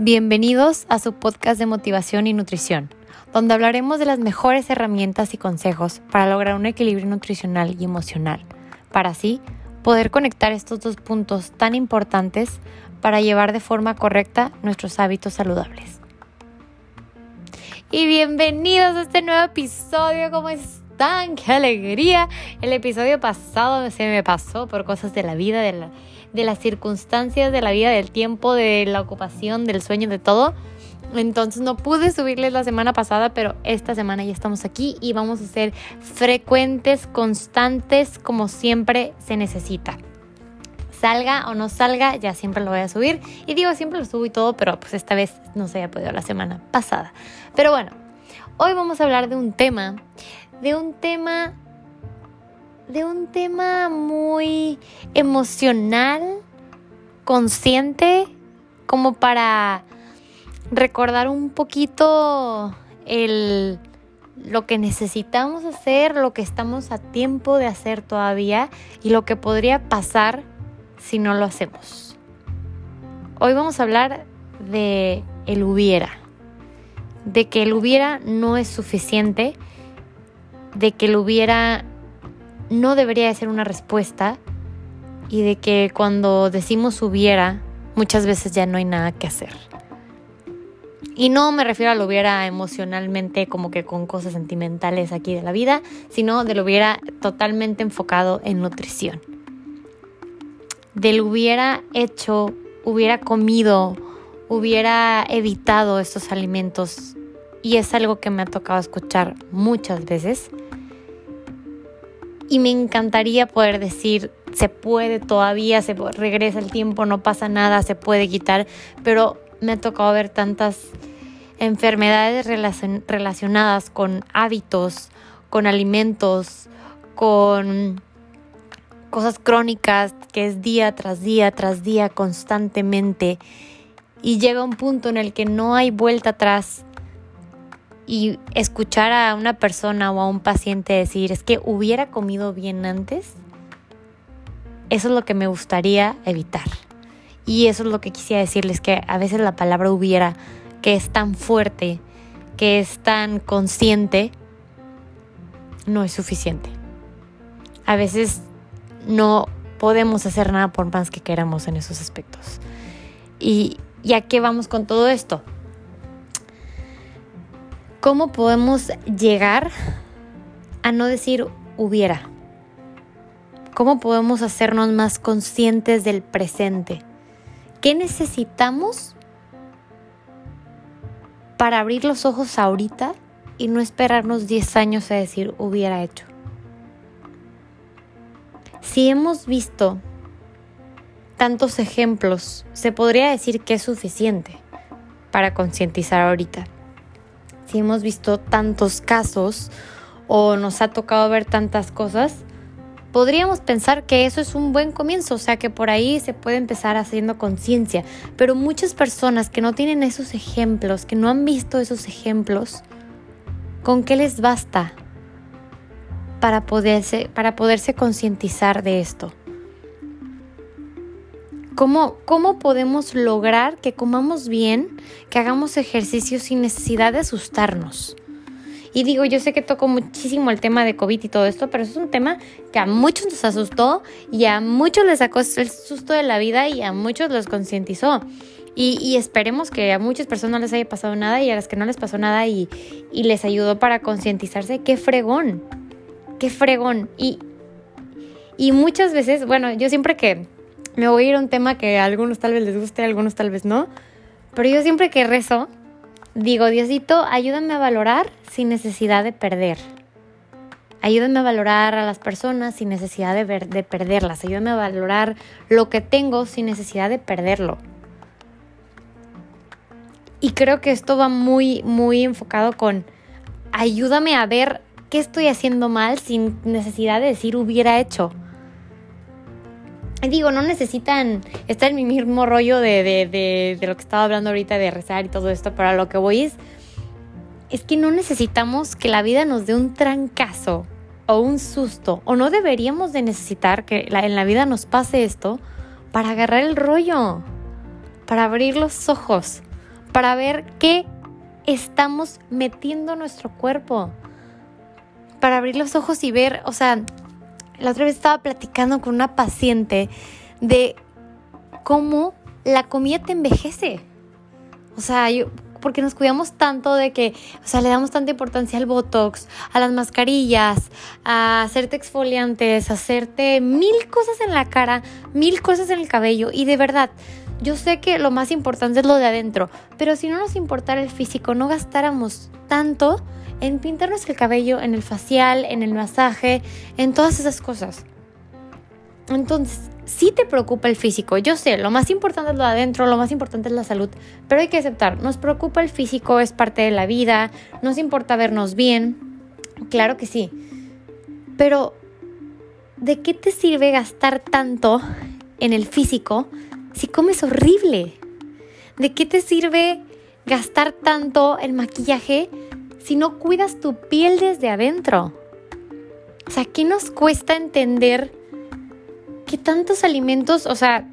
Bienvenidos a su podcast de motivación y nutrición, donde hablaremos de las mejores herramientas y consejos para lograr un equilibrio nutricional y emocional, para así poder conectar estos dos puntos tan importantes para llevar de forma correcta nuestros hábitos saludables. Y bienvenidos a este nuevo episodio, ¿cómo están? ¡Qué alegría! El episodio pasado se me pasó por cosas de la vida, de las circunstancias de la vida, del tiempo, de la ocupación, del sueño, de todo. Entonces no pude subirles la semana pasada, pero esta semana ya estamos aquí y vamos a ser frecuentes, constantes, como siempre se necesita. Salga o no salga, ya siempre lo voy a subir. Y digo, siempre lo subo y todo, pero pues esta vez no se había podido la semana pasada. Pero bueno, hoy vamos a hablar de un tema, de un tema de un tema muy emocional, consciente, como para recordar un poquito el, lo que necesitamos hacer, lo que estamos a tiempo de hacer todavía y lo que podría pasar si no lo hacemos. Hoy vamos a hablar de el hubiera, de que el hubiera no es suficiente, de que el hubiera no debería de ser una respuesta y de que cuando decimos hubiera, muchas veces ya no hay nada que hacer. Y no me refiero a lo hubiera emocionalmente como que con cosas sentimentales aquí de la vida, sino de lo hubiera totalmente enfocado en nutrición. De lo hubiera hecho, hubiera comido, hubiera evitado estos alimentos. Y es algo que me ha tocado escuchar muchas veces. Y me encantaría poder decir, se puede todavía, se regresa el tiempo, no pasa nada, se puede quitar, pero me ha tocado ver tantas enfermedades relacionadas con hábitos, con alimentos, con cosas crónicas que es día tras día tras día constantemente. Y llega un punto en el que no hay vuelta atrás y escuchar a una persona o a un paciente decir, es que hubiera comido bien antes, eso es lo que me gustaría evitar. Y eso es lo que quisiera decirles, que a veces la palabra hubiera, que es tan fuerte, que es tan consciente, no es suficiente. A veces no podemos hacer nada por más que queramos en esos aspectos. ¿Y, ¿y a qué vamos con todo esto? ¿Cómo podemos llegar a no decir hubiera? ¿Cómo podemos hacernos más conscientes del presente? ¿Qué necesitamos para abrir los ojos ahorita y no esperarnos 10 años a decir hubiera hecho? Si hemos visto tantos ejemplos, se podría decir que es suficiente para concientizar ahorita si hemos visto tantos casos o nos ha tocado ver tantas cosas, podríamos pensar que eso es un buen comienzo, o sea que por ahí se puede empezar haciendo conciencia, pero muchas personas que no tienen esos ejemplos, que no han visto esos ejemplos, ¿con qué les basta para poderse, para poderse concientizar de esto? ¿Cómo, podemos lograr que comamos bien, que hagamos ejercicio sin necesidad de asustarnos? Y digo, yo sé que toco muchísimo el tema de COVID y todo esto, pero es un tema que a muchos nos asustó y a muchos les sacó el susto de la vida y a muchos los concientizó. Y, esperemos que a muchas personas no les haya pasado nada y a las que no les pasó nada y, y les ayudó para concientizarse. ¡Qué fregón! ¡Qué fregón! Y, y muchas veces, bueno, yo siempre que me voy a ir a un tema que a algunos tal vez les guste, a algunos tal vez no. Pero yo siempre que rezo, digo, Diosito, ayúdame a valorar sin necesidad de perder. Ayúdame a valorar a las personas sin necesidad de, de perderlas. Ayúdame a valorar lo que tengo sin necesidad de perderlo. Y creo que esto va muy, muy enfocado con ayúdame a ver qué estoy haciendo mal sin necesidad de decir hubiera hecho digo, no necesitan estar en mi mismo rollo de, de, lo que estaba hablando ahorita de rezar y todo esto, pero lo que voy es, es que no necesitamos que la vida nos dé un trancazo o un susto, o no deberíamos de necesitar que en la vida nos pase esto para agarrar el rollo, para abrir los ojos, para ver qué estamos metiendo en nuestro cuerpo, para abrir los ojos y ver, o sea, la otra vez estaba platicando con una paciente de cómo la comida te envejece. O sea, yo, porque nos cuidamos tanto de que, o sea, le damos tanta importancia al Botox, a las mascarillas, a hacerte exfoliantes, a hacerte mil cosas en la cara, mil cosas en el cabello. Y de verdad, yo sé que lo más importante es lo de adentro, pero si no nos importara el físico, no gastáramos tanto en pintarnos el cabello, en el facial, en el masaje, en todas esas cosas. Entonces, si te preocupa el físico, yo sé, lo más importante es lo de adentro, lo más importante es la salud, pero hay que aceptar, nos preocupa el físico, es parte de la vida, nos importa vernos bien, claro que sí, pero ¿de qué te sirve gastar tanto en el físico si comes horrible? ¿De qué te sirve gastar tanto en maquillaje si no cuidas tu piel desde adentro? O sea, ¿qué nos cuesta entender que tantos alimentos, o sea,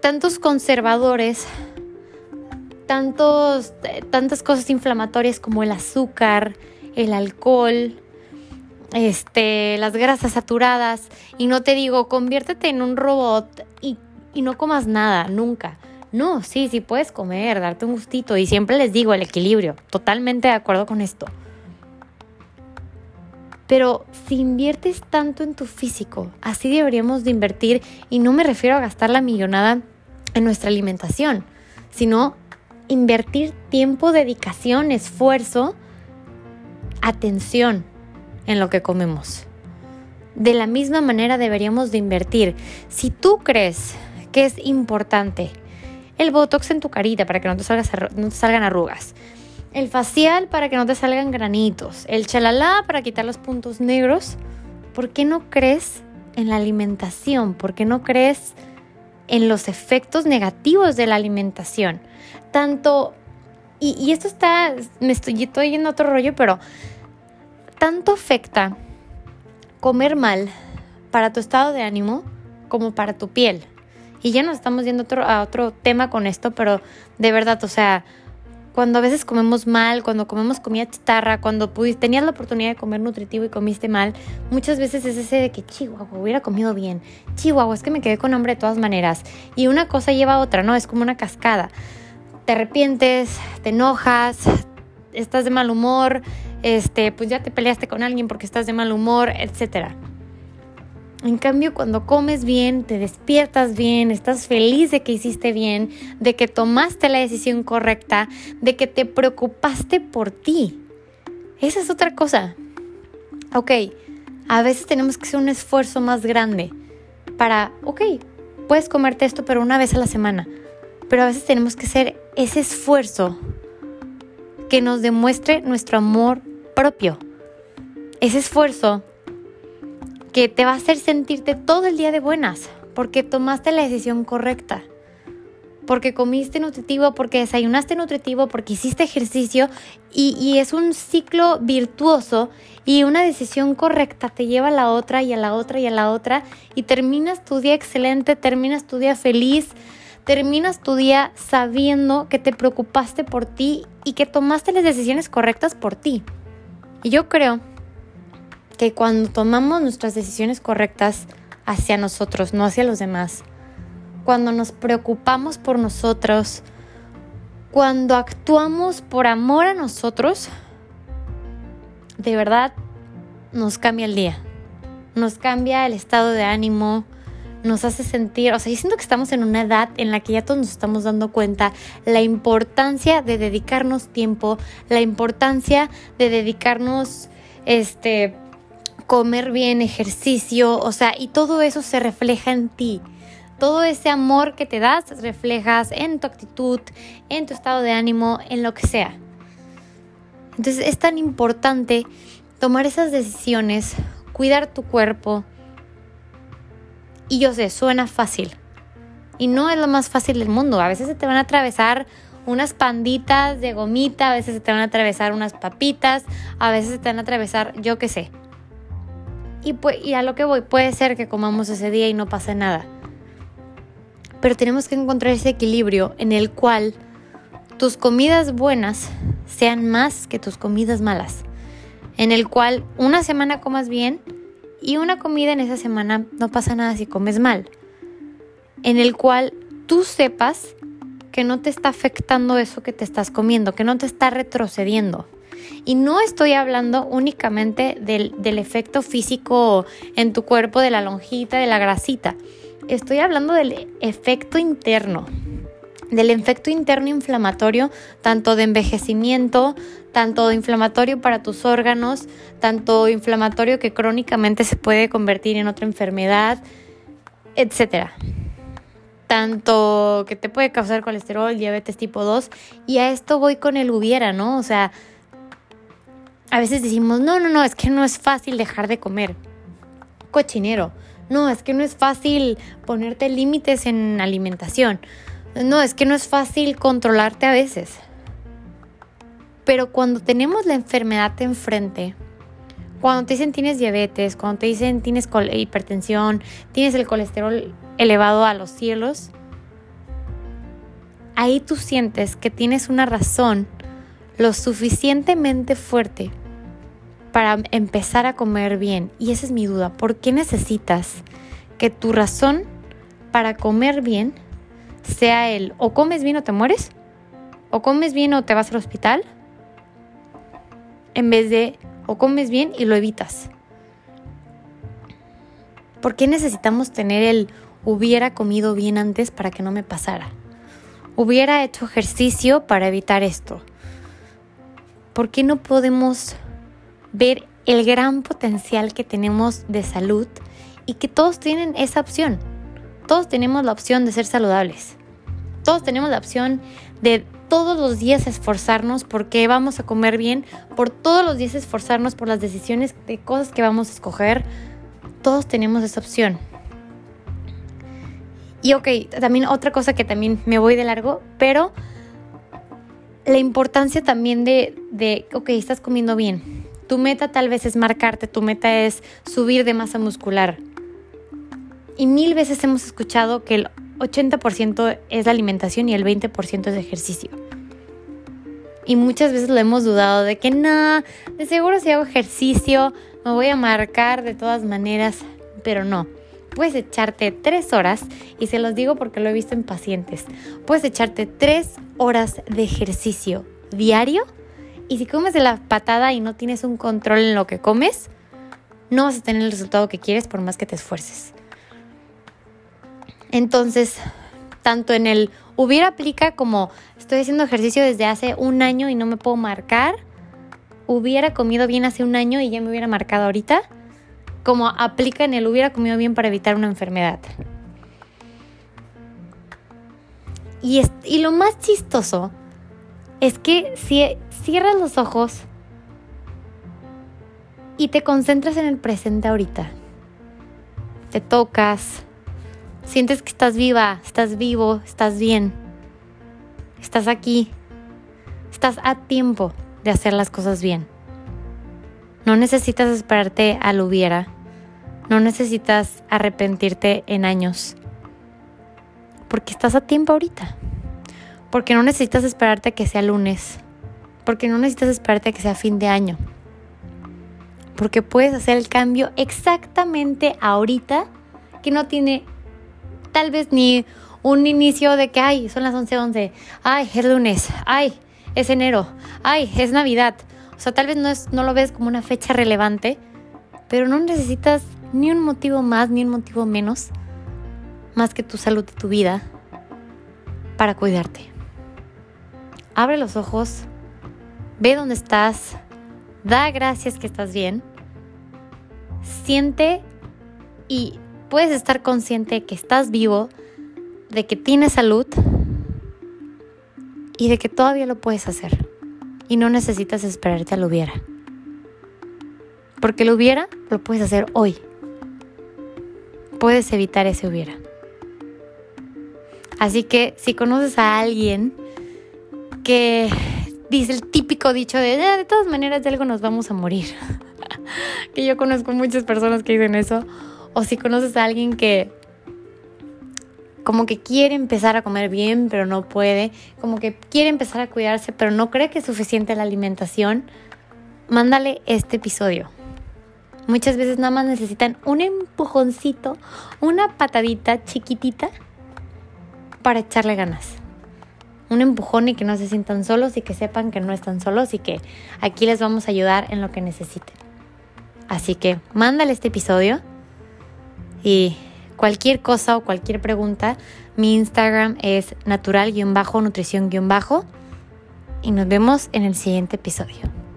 tantos conservadores, tantos, tantas cosas inflamatorias como el azúcar, el alcohol, este, las grasas saturadas, y no te digo, conviértete en un robot y, y no comas nada, nunca. No, sí, sí puedes comer, darte un gustito, y siempre les digo el equilibrio, totalmente de acuerdo con esto. Pero si inviertes tanto en tu físico, así deberíamos de invertir, y no me refiero a gastar la millonada en nuestra alimentación, sino invertir tiempo, dedicación, esfuerzo, atención en lo que comemos. De la misma manera deberíamos de invertir. Si tú crees que es importante el botox en tu carita para que no te, salgan arrugas, el facial para que no te salgan granitos, el chalala para quitar los puntos negros. ¿Por qué no crees en la alimentación? ¿Por qué no crees en los efectos negativos de la alimentación? Tanto, y, esto está, me estoy, estoy yendo a otro rollo, pero tanto afecta comer mal para tu estado de ánimo como para tu piel. Y ya nos estamos yendo otro, a otro tema con esto, pero de verdad, o sea, cuando a veces comemos mal, cuando comemos comida chatarra, cuando pudiste, tenías la oportunidad de comer nutritivo y comiste mal, muchas veces es ese de que chihuahua, hubiera comido bien, chihuahua, es que me quedé con hambre de todas maneras. Y una cosa lleva a otra, ¿no? Es como una cascada. Te arrepientes, te enojas, estás de mal humor, este, pues ya te peleaste con alguien porque estás de mal humor, etcétera. En cambio, cuando comes bien, te despiertas bien, estás feliz de que hiciste bien, de que tomaste la decisión correcta, de que te preocupaste por ti. Esa es otra cosa. Ok, a veces tenemos que hacer un esfuerzo más grande para, ok, puedes comerte esto, pero una vez a la semana. Pero a veces tenemos que hacer ese esfuerzo que nos demuestre nuestro amor propio. Ese esfuerzo te va a hacer sentirte todo el día de buenas, porque tomaste la decisión correcta, porque comiste nutritivo, porque desayunaste nutritivo, porque hiciste ejercicio y, es un ciclo virtuoso y una decisión correcta te lleva a la otra y a la otra y a la otra y terminas tu día excelente, terminas tu día feliz, terminas tu día sabiendo que te preocupaste por ti y que tomaste las decisiones correctas por ti. Y yo creo que cuando tomamos nuestras decisiones correctas hacia nosotros, no hacia los demás, cuando nos preocupamos por nosotros, cuando actuamos por amor a nosotros, de verdad nos cambia el día, nos cambia el estado de ánimo, nos hace sentir, o sea, yo siento que estamos en una edad en la que ya todos nos estamos dando cuenta la importancia de dedicarnos tiempo, la importancia de dedicarnos, este, comer bien, ejercicio, o sea, y todo eso se refleja en ti. Todo ese amor que te das reflejas en tu actitud, en tu estado de ánimo, en lo que sea. Entonces es tan importante tomar esas decisiones, cuidar tu cuerpo. Y yo sé, suena fácil. Y no es lo más fácil del mundo. A veces se te van a atravesar unas panditas de gomita, a veces se te van a atravesar unas papitas, a veces se te van a atravesar, yo qué sé, y, a lo que voy, puede ser que comamos ese día y no pase nada. Pero tenemos que encontrar ese equilibrio en el cual tus comidas buenas sean más que tus comidas malas, en el cual una semana comas bien y una comida en esa semana no pasa nada si comes mal, en el cual tú sepas que no te está afectando eso que te estás comiendo, que no te está retrocediendo. Y no estoy hablando únicamente del, del, efecto físico en tu cuerpo, de la lonjita, de la grasita. Estoy hablando del efecto interno, del efecto interno inflamatorio, tanto de envejecimiento, tanto inflamatorio para tus órganos, tanto inflamatorio que crónicamente se puede convertir en otra enfermedad, etcétera. Tanto que te puede causar colesterol, diabetes tipo 2, y a esto voy con el hubiera, ¿no? O sea, a veces decimos, no, no, no, es que no es fácil dejar de comer. Cochinero. No, es que no es fácil ponerte límites en alimentación. No, es que no es fácil controlarte a veces. Pero cuando tenemos la enfermedad enfrente, cuando te dicen tienes diabetes, cuando te dicen tienes hipertensión, tienes el colesterol elevado a los cielos, ahí tú sientes que tienes una razón lo suficientemente fuerte para empezar a comer bien. Y esa es mi duda. ¿Por qué necesitas que tu razón para comer bien sea el o comes bien o te mueres, o comes bien o te vas al hospital, en vez de o comes bien y lo evitas. ¿Por qué necesitamos tener el hubiera comido bien antes para que no me pasara? Hubiera hecho ejercicio para evitar esto. ¿Por qué no podemos ver el gran potencial que tenemos de salud y que todos tienen esa opción? Todos tenemos la opción de ser saludables. Todos tenemos la opción de todos los días esforzarnos porque vamos a comer bien, por todos los días esforzarnos por las decisiones de cosas que vamos a escoger. Todos tenemos esa opción. Y ok, también otra cosa que también me voy de largo, pero la importancia también de, de, ok, estás comiendo bien. Tu meta tal vez es marcarte, tu meta es subir de masa muscular. Y mil veces hemos escuchado que el 80% es la alimentación y el 20% es ejercicio. Y muchas veces lo hemos dudado de que no, de seguro si hago ejercicio me voy a marcar de todas maneras, pero no. Puedes echarte tres horas, y se los digo porque lo he visto en pacientes, puedes echarte tres horas de ejercicio diario y si comes de la patada y no tienes un control en lo que comes, no vas a tener el resultado que quieres por más que te esfuerces. Entonces, tanto en el hubiera aplica como estoy haciendo ejercicio desde hace un año y no me puedo marcar, hubiera comido bien hace un año y ya me hubiera marcado ahorita, como aplica en el hubiera comido bien para evitar una enfermedad. Y, y lo más chistoso es que si cierras los ojos y te concentras en el presente ahorita, te tocas, Sientes que estás viva, estás vivo, estás bien. Estás aquí. Estás a tiempo de hacer las cosas bien. No necesitas esperarte al hubiera. No necesitas arrepentirte en años. Porque estás a tiempo ahorita. Porque no necesitas esperarte a que sea lunes. Porque no necesitas esperarte a que sea fin de año. Porque puedes hacer el cambio exactamente ahorita que no tiene tal vez ni un inicio de que, ay, son las 11:11, 11, ay, es lunes, ay, es enero, ay, es Navidad. O sea, tal vez no, es, no lo ves como una fecha relevante, pero no necesitas ni un motivo más, ni un motivo menos, más que tu salud y tu vida para cuidarte. Abre los ojos, ve dónde estás, da gracias que estás bien, siente y puedes estar consciente de que estás vivo, de que tienes salud y de que todavía lo puedes hacer. Y no necesitas esperarte a lo hubiera. Porque lo hubiera, lo puedes hacer hoy. Puedes evitar ese hubiera. Así que si conoces a alguien que dice el típico dicho de ah, de todas maneras de algo nos vamos a morir. que yo conozco muchas personas que dicen eso o si conoces a alguien que como que quiere empezar a comer bien, pero no puede, como que quiere empezar a cuidarse, pero no cree que es suficiente la alimentación, mándale este episodio. Muchas veces nada más necesitan un empujoncito, una patadita chiquitita para echarle ganas. Un empujón y que no se sientan solos y que sepan que no están solos y que aquí les vamos a ayudar en lo que necesiten. Así que mándale este episodio y cualquier cosa o cualquier pregunta, mi Instagram es natural-nutrición- y nos vemos en el siguiente episodio.